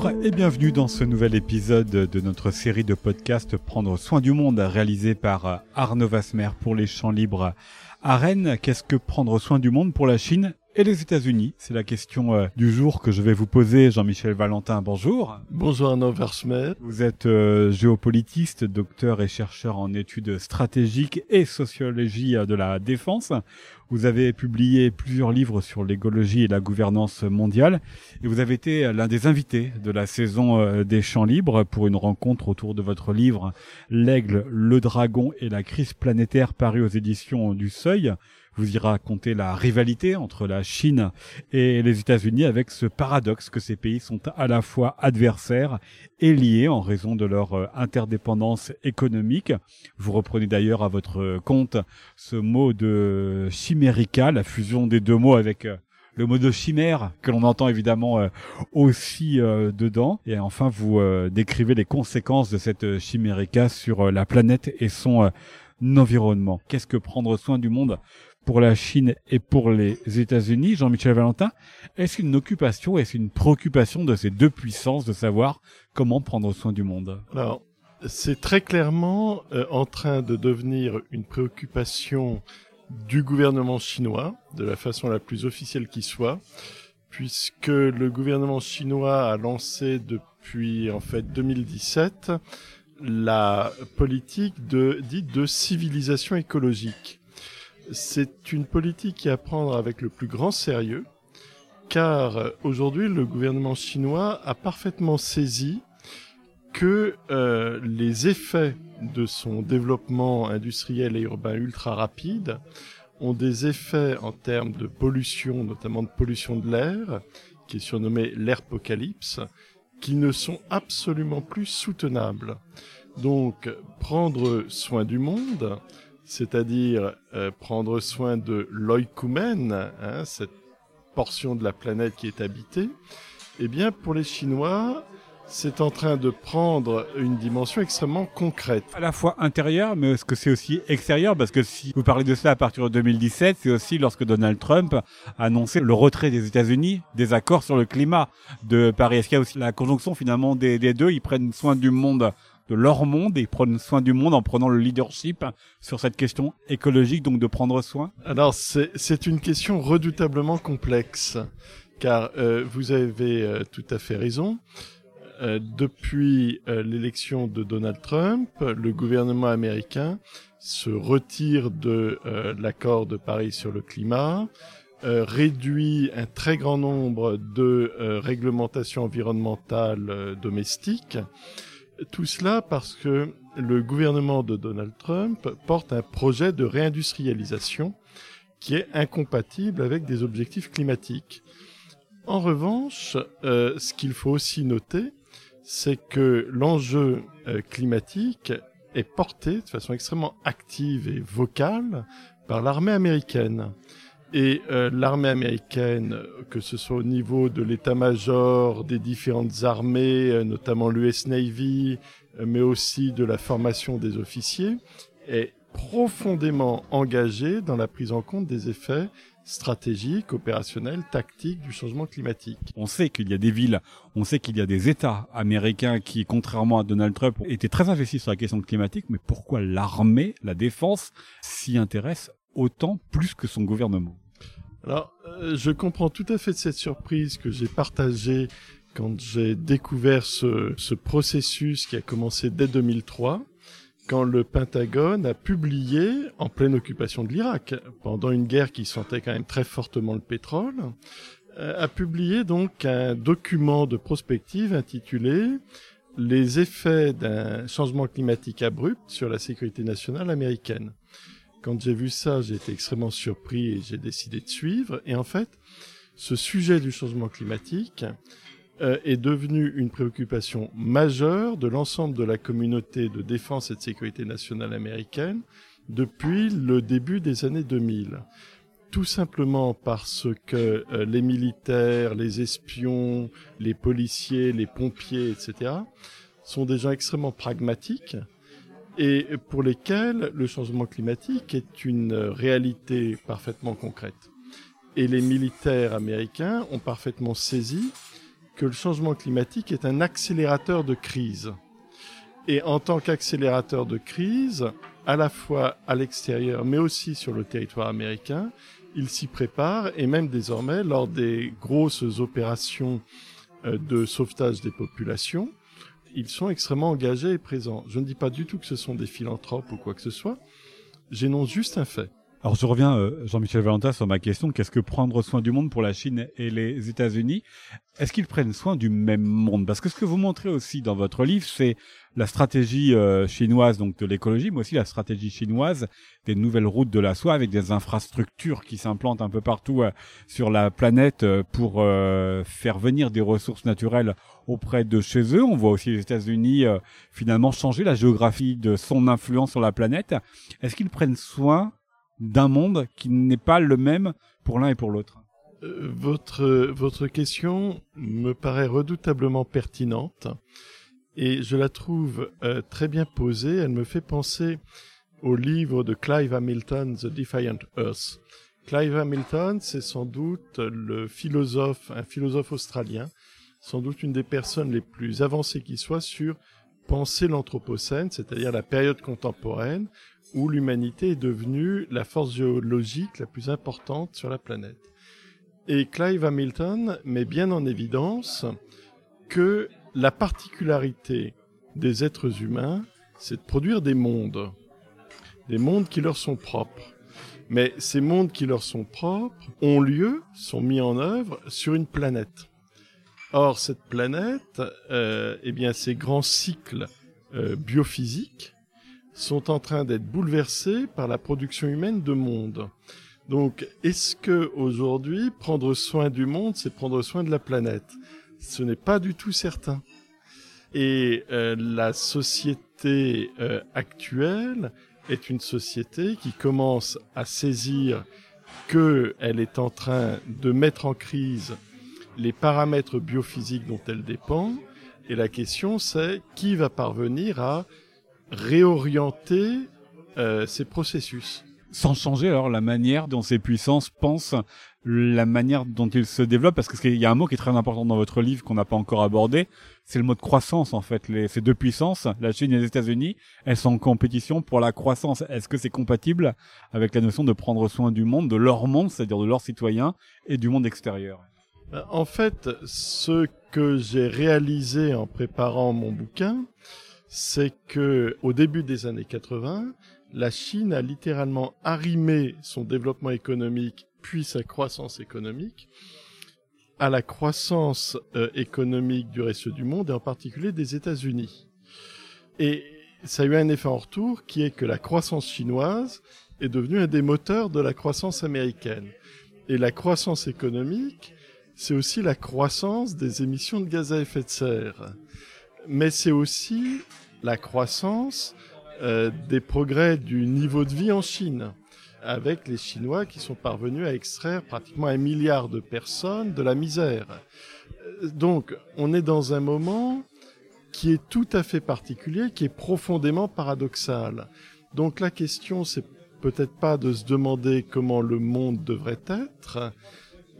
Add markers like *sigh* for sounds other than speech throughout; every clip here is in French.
Bonjour et bienvenue dans ce nouvel épisode de notre série de podcasts Prendre soin du monde réalisé par Arnaud Vasmer pour les champs libres à Rennes. Qu'est-ce que prendre soin du monde pour la Chine? Et les États-Unis C'est la question euh, du jour que je vais vous poser. Jean-Michel Valentin, bonjour. Bonjour Arnaud Versmet. Vous êtes euh, géopolitiste, docteur et chercheur en études stratégiques et sociologie euh, de la défense. Vous avez publié plusieurs livres sur l'écologie et la gouvernance mondiale et vous avez été l'un des invités de la saison des Champs Libres pour une rencontre autour de votre livre L'Aigle, le Dragon et la crise planétaire paru aux éditions du Seuil. Vous y racontez la rivalité entre la Chine et les États-Unis avec ce paradoxe que ces pays sont à la fois adversaires et liés en raison de leur euh, interdépendance économique. Vous reprenez d'ailleurs à votre compte ce mot de chimérica, la fusion des deux mots avec euh, le mot de chimère que l'on entend évidemment euh, aussi dedans. Et enfin, vous décrivez les conséquences de cette chimérica sur la planète et son environnement. Qu'est-ce que prendre soin du monde pour la Chine et pour les États-Unis, Jean-Michel Valentin, est-ce une occupation, est-ce une préoccupation de ces deux puissances de savoir comment prendre soin du monde? Alors, c'est très clairement euh, en train de devenir une préoccupation du gouvernement chinois, de la façon la plus officielle qui soit, puisque le gouvernement chinois a lancé depuis en fait 2017 la politique dite de civilisation écologique c'est une politique à prendre avec le plus grand sérieux, car euh, aujourd'hui le gouvernement chinois a parfaitement saisi que euh, les effets de son développement industriel et urbain ultra rapide ont des effets en termes de pollution, notamment de pollution de l'air, qui est surnommée l'airpocalypse, qui ne sont absolument plus soutenables. Donc, prendre soin du monde, c'est-à-dire euh, prendre soin de l'oïkumène, hein, cette portion de la planète qui est habitée, eh bien pour les Chinois, c'est en train de prendre une dimension extrêmement concrète. À la fois intérieure, mais est-ce que c'est aussi extérieur? Parce que si vous parlez de cela à partir de 2017, c'est aussi lorsque Donald Trump a annoncé le retrait des États-Unis des accords sur le climat de Paris. Est-ce qu'il y a aussi la conjonction finalement des, des deux? Ils prennent soin du monde de leur monde et prennent soin du monde en prenant le leadership sur cette question écologique, donc de prendre soin Alors c'est une question redoutablement complexe, car euh, vous avez euh, tout à fait raison. Euh, depuis l'élection de Donald Trump, le gouvernement américain se retire de l'accord de Paris sur le climat, réduit un très grand nombre de réglementations environnementales domestiques, tout cela parce que le gouvernement de Donald Trump porte un projet de réindustrialisation qui est incompatible avec des objectifs climatiques. En revanche, euh, ce qu'il faut aussi noter, c'est que l'enjeu euh, climatique est porté de façon extrêmement active et vocale par l'armée américaine. Et euh, l'armée américaine, que ce soit au niveau de l'état-major des différentes armées, euh, notamment l'US Navy, euh, mais aussi de la formation des officiers, est profondément engagée dans la prise en compte des effets stratégiques, opérationnels, tactiques du changement climatique. On sait qu'il y a des villes, on sait qu'il y a des États américains qui, contrairement à Donald Trump, étaient très investis sur la question climatique, mais pourquoi l'armée, la défense, s'y intéresse autant plus que son gouvernement. Alors, euh, je comprends tout à fait cette surprise que j'ai partagée quand j'ai découvert ce, ce, processus qui a commencé dès 2003, quand le Pentagone a publié, en pleine occupation de l'Irak, pendant une guerre qui sentait quand même très fortement le pétrole, euh, a publié donc un document de prospective intitulé Les effets d'un changement climatique abrupt sur la sécurité nationale américaine. Quand j'ai vu ça, j'ai été extrêmement surpris et j'ai décidé de suivre. Et en fait, ce sujet du changement climatique euh, est devenu une préoccupation majeure de l'ensemble de la communauté de défense et de sécurité nationale américaine depuis le début des années 2000. Tout simplement parce que euh, les militaires, les espions, les policiers, les pompiers, etc., sont des gens extrêmement pragmatiques et pour lesquels le changement climatique est une réalité parfaitement concrète. Et les militaires américains ont parfaitement saisi que le changement climatique est un accélérateur de crise. Et en tant qu'accélérateur de crise, à la fois à l'extérieur, mais aussi sur le territoire américain, il s'y prépare et même désormais, lors des grosses opérations euh, de sauvetage des populations, ils sont extrêmement engagés et présents. Je ne dis pas du tout que ce sont des philanthropes ou quoi que ce soit, j'énonce juste un fait. Alors je reviens, euh, Jean-Michel Valentin, sur ma question. Qu'est-ce que prendre soin du monde pour la Chine et les États-Unis Est-ce qu'ils prennent soin du même monde? Parce que ce que vous montrez aussi dans votre livre, c'est la stratégie euh, chinoise donc de l'écologie, mais aussi la stratégie chinoise des nouvelles routes de la soie avec des infrastructures qui s'implantent un peu partout euh, sur la planète pour faire venir des ressources naturelles auprès de chez eux. On voit aussi les États-Unis finalement changer la géographie de son influence sur la planète. Est-ce qu'ils prennent soin d'un monde qui n'est pas le même pour l'un et pour l'autre euh, votre, votre question me paraît redoutablement pertinente et je la trouve euh, très bien posée. Elle me fait penser au livre de Clive Hamilton, The Defiant Earth. Clive Hamilton, c'est sans doute le philosophe, un philosophe australien, sans doute une des personnes les plus avancées qui soit sur penser l'Anthropocène, c'est-à-dire la période contemporaine, où l'humanité est devenue la force géologique la plus importante sur la planète. Et Clive Hamilton met bien en évidence que la particularité des êtres humains, c'est de produire des mondes, des mondes qui leur sont propres. Mais ces mondes qui leur sont propres ont lieu, sont mis en œuvre sur une planète. Or, cette planète, euh, eh bien, ces grands cycles euh, biophysiques sont en train d'être bouleversés par la production humaine de monde. Donc, est-ce que aujourd'hui, prendre soin du monde, c'est prendre soin de la planète? Ce n'est pas du tout certain. Et euh, la société euh, actuelle est une société qui commence à saisir qu'elle est en train de mettre en crise les paramètres biophysiques dont elle dépend. Et la question, c'est qui va parvenir à réorienter euh, ces processus. Sans changer alors la manière dont ces puissances pensent, la manière dont ils se développent, parce qu'il y a un mot qui est très important dans votre livre qu'on n'a pas encore abordé, c'est le mot de croissance en fait. Ces deux puissances, la Chine et les États-Unis, elles sont en compétition pour la croissance. Est-ce que c'est compatible avec la notion de prendre soin du monde, de leur monde, c'est-à-dire de leurs citoyens, et du monde extérieur? En fait, ce que j'ai réalisé en préparant mon bouquin, c'est que au début des années 80, la Chine a littéralement arrimé son développement économique puis sa croissance économique à la croissance euh, économique du reste du monde et en particulier des États-Unis. Et ça a eu un effet en retour qui est que la croissance chinoise est devenue un des moteurs de la croissance américaine. Et la croissance économique, c'est aussi la croissance des émissions de gaz à effet de serre mais c'est aussi la croissance euh, des progrès du niveau de vie en Chine, avec les Chinois qui sont parvenus à extraire pratiquement un milliard de personnes de la misère. Euh, donc, on est dans un moment qui est tout à fait particulier, qui est profondément paradoxal. Donc la question, c'est peut-être pas de se demander comment le monde devrait être,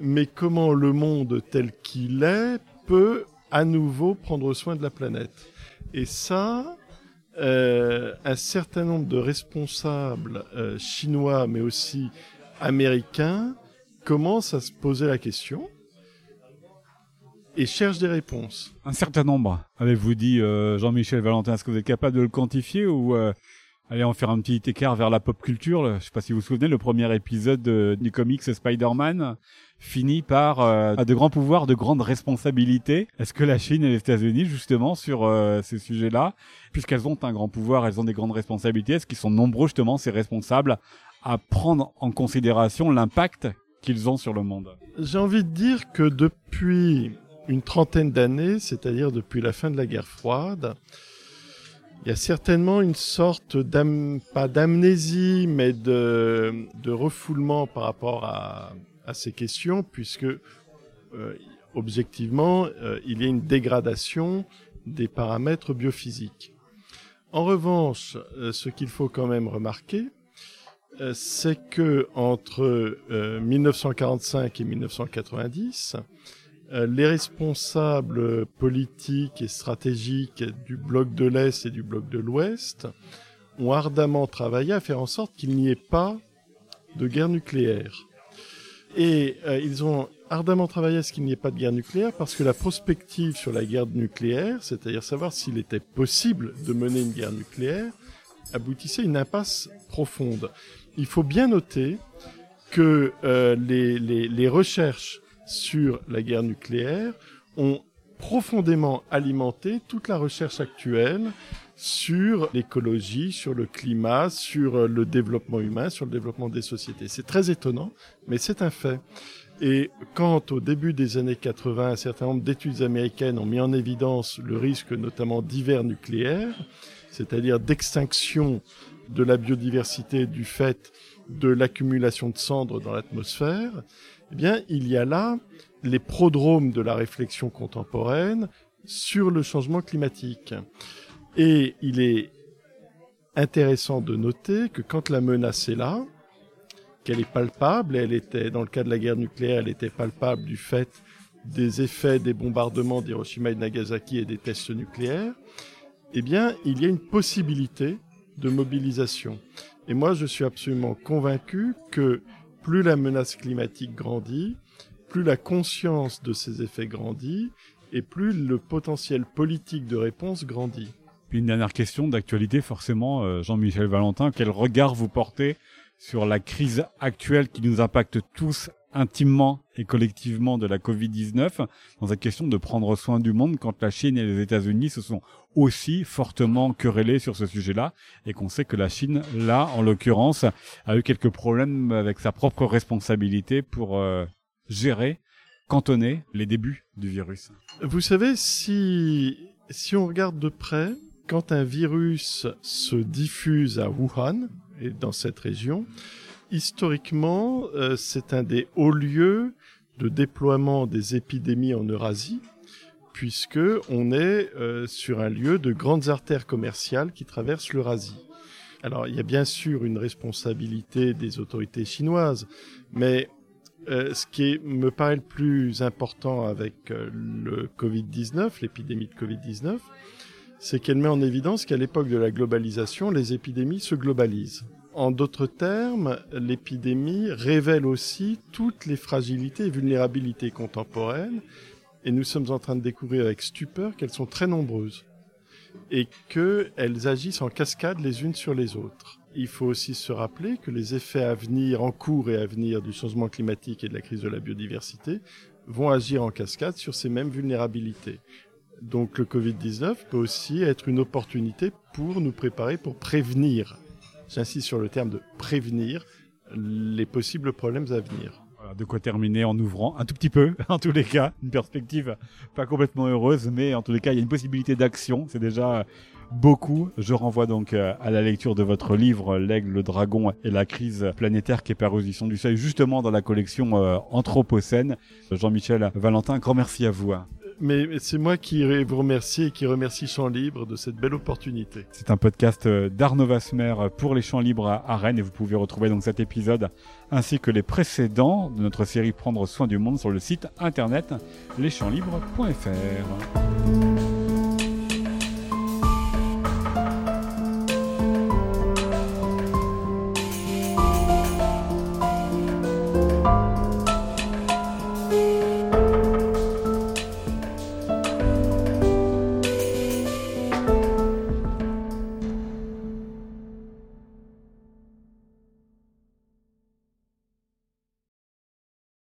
mais comment le monde tel qu'il est peut à nouveau prendre soin de la planète? Et ça, euh, un certain nombre de responsables euh, chinois, mais aussi américains, commencent à se poser la question et cherchent des réponses. Un certain nombre, avez-vous dit, euh, Jean-Michel Valentin, est-ce que vous êtes capable de le quantifier ou allez en faire un petit écart vers la pop culture Je ne sais pas si vous vous souvenez, le premier épisode du comics Spider-Man, finit par euh, de grands pouvoirs, de grandes responsabilités. Est-ce que la Chine et les États-Unis, justement, sur euh, ces sujets-là, puisqu'elles ont un grand pouvoir, elles ont des grandes responsabilités, est-ce qu'ils sont nombreux, justement, ces responsables, à prendre en considération l'impact qu'ils ont sur le monde? J'ai envie de dire que depuis une trentaine d'années, c'est-à-dire depuis la fin de la guerre froide, il y a certainement une sorte pas d'amnésie, mais de, refoulement par rapport à, ces questions, puisque euh, objectivement, euh, il y a une dégradation des paramètres biophysiques. En revanche, euh, ce qu'il faut quand même remarquer, c'est que entre 1945 et 1990, euh, les responsables politiques et stratégiques du bloc de l'Est et du bloc de l'Ouest ont ardemment travaillé à faire en sorte qu'il n'y ait pas de guerre nucléaire. Et euh, ils ont ardemment travaillé à ce qu'il n'y ait pas de guerre nucléaire parce que la prospective sur la guerre nucléaire, c'est-à-dire savoir s'il était possible de mener une guerre nucléaire, aboutissait à une impasse profonde. Il faut bien noter que euh, les recherches sur la guerre nucléaire ont profondément alimenté toute la recherche actuelle sur l'écologie, sur le climat, sur le développement humain, sur le développement des sociétés. C'est très étonnant, mais c'est un fait. Et quand au début des années 80, un certain nombre d'études américaines ont mis en évidence le risque notamment d'hiver nucléaire, c'est-à-dire d'extinction de la biodiversité du fait de l'accumulation de cendres dans l'atmosphère, eh bien, il y a là les prodromes de la réflexion contemporaine sur le changement climatique. Et il est intéressant de noter que quand la menace est là, qu'elle est palpable, elle était, dans le cas de la guerre nucléaire, elle était palpable du fait des effets des bombardements d'Hiroshima et de Nagasaki et des tests nucléaires, eh bien, il y a une possibilité de mobilisation. Et moi, je suis absolument convaincu que plus la menace climatique grandit, plus la conscience de ces effets grandit, et plus le potentiel politique de réponse grandit. Puis une dernière question d'actualité, forcément, euh, Jean-Michel Valentin, quel regard vous portez sur la crise actuelle qui nous impacte tous intimement et collectivement de la Covid-19 dans cette question de prendre soin du monde quand la Chine et les États-Unis se sont aussi fortement querellés sur ce sujet-là et qu'on sait que la Chine, là, en l'occurrence, a eu quelques problèmes avec sa propre responsabilité pour euh, gérer, cantonner les débuts du virus. Vous savez, si, si on regarde de près, quand un virus se diffuse à Wuhan et dans cette région, historiquement, euh, c'est un des hauts lieux de déploiement des épidémies en Eurasie, puisque on est euh, sur un lieu de grandes artères commerciales qui traversent l'Eurasie. Alors, il y a bien sûr une responsabilité des autorités chinoises, mais euh, ce qui me paraît le plus important avec le Covid-19, l'épidémie de Covid-19, c'est qu'elle met en évidence qu'à l'époque de la globalisation, les épidémies se globalisent. En d'autres termes, l'épidémie révèle aussi toutes les fragilités et vulnérabilités contemporaines, et nous sommes en train de découvrir avec stupeur qu'elles sont très nombreuses et qu'elles agissent en cascade les unes sur les autres. Il faut aussi se rappeler que les effets à venir, en cours et à venir du changement climatique et de la crise de la biodiversité vont agir en cascade sur ces mêmes vulnérabilités. Donc le Covid-19 peut aussi être une opportunité pour nous préparer, pour prévenir, j'insiste sur le terme de prévenir, les possibles problèmes à venir. De quoi terminer en ouvrant un tout petit peu, *laughs* en tous les cas, une perspective pas complètement heureuse, mais en tous les cas, il y a une possibilité d'action, c'est déjà beaucoup. Je renvoie donc euh, à la lecture de votre livre L'aigle, le dragon et la crise planétaire qui est paru aux du Seuil, justement dans la collection euh, Anthropocène. Jean-Michel Valentin, grand merci à vous. Mais c'est moi qui vous remercie et qui remercie Champs Libre de cette belle opportunité. C'est un podcast euh, d'Arnaud Vasmer pour les Champs Libres à Rennes et vous pouvez retrouver donc cet épisode ainsi que les précédents de notre série Prendre soin du monde sur le site internet leschampslibres.fr.